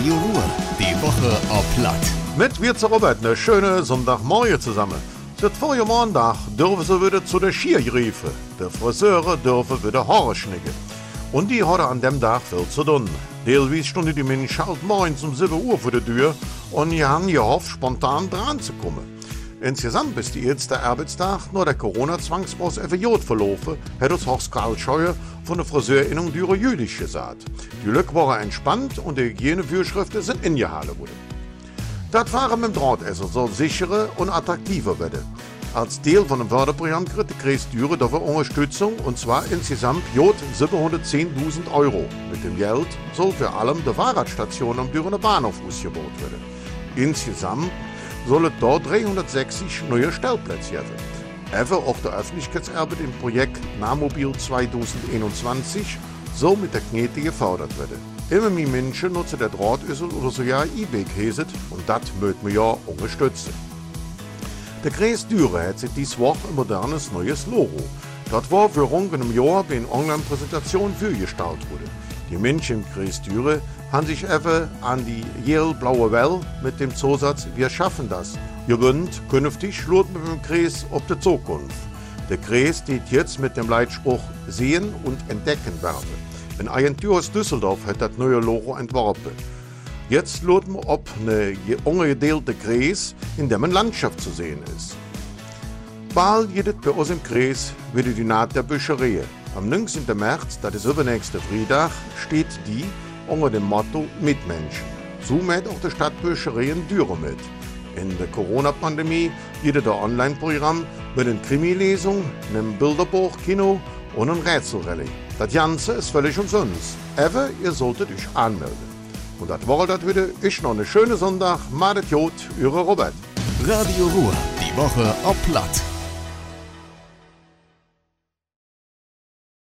Radio Ruhr. Die Woche auf Platt. Mit wir zu Robert eine schöne Sonntagmorgen zusammen. Seit vorige Montag dürfen sie wieder zu der Skiergriefe. Der Friseure dürfen wieder Haare schnicken. Und die hat an dem Tag viel zu tun. Teilweise stunden die Menschen halt morgens um 7 Uhr vor der Tür und die haben gehofft, spontan dran zu kommen. Insgesamt ist die erste Arbeitstag nur der Corona-Zwangsbus FJ verlaufen, hat uns Horst Karl Scheuer von der Friseurinnung Dürer Jülich gesagt. Die Lücke war entspannt und die Hygienevorschriften sind ingehalten worden. Das Fahren mit dem Drahtesser soll sicherer und attraktiver werden. Als Teil von dem Förderprogramm kriegt Düren dafür Unterstützung und zwar insgesamt jod 710.000 Euro. Mit dem Geld soll vor allem die Fahrradstation am Dürener Bahnhof ausgebaut werden. Insgesamt sollen dort 360 neue Stellplätze geben. Even auch der Öffentlichkeitsarbeit im Projekt Nahmobil 2021 soll mit der Knete gefördert werden. Immer mehr Menschen nutzen der Drahtüssel oder sogar E-Bike heset und das möchten wir ja unterstützen. Der Kreis Düren hat sich diese Woche ein modernes neues Logo. Das war für rund einem Jahr bei einer Online-Präsentation vorgestellt wurde. Die Menschen im Kreis Düren haben sich einfach an die Yale-blaue Welle mit dem Zusatz Wir schaffen das gewöhnt. Künftig schaut mit dem Kreis auf die Zukunft. Der Kreis steht jetzt mit dem Leitspruch Sehen und Entdecken werben. Ein Agentur aus Düsseldorf hat das neue Logo entworfen. Jetzt schaut man, ob eine ungedeelte Kreis, in dem eine Landschaft zu sehen ist. Bald es bei uns im Kreis wieder die Naht der Bücherei. Am 19. März, das ist übernächste Freitag, steht die unter dem Motto Mitmenschen. So mit auch die Stadtbücherei in Düren mit. In der Corona-Pandemie geht das Online-Programm mit einer Krimi-Lesung, einem Bilderbuch, Kino und einem Rätselrallye. Das Ganze ist völlig umsonst. Aber ihr solltet euch anmelden. Und das war das wieder. Ich noch eine schöne Sonntag. Madet Jod, eure Robert. Radio Ruhr. Die Woche auf Platt.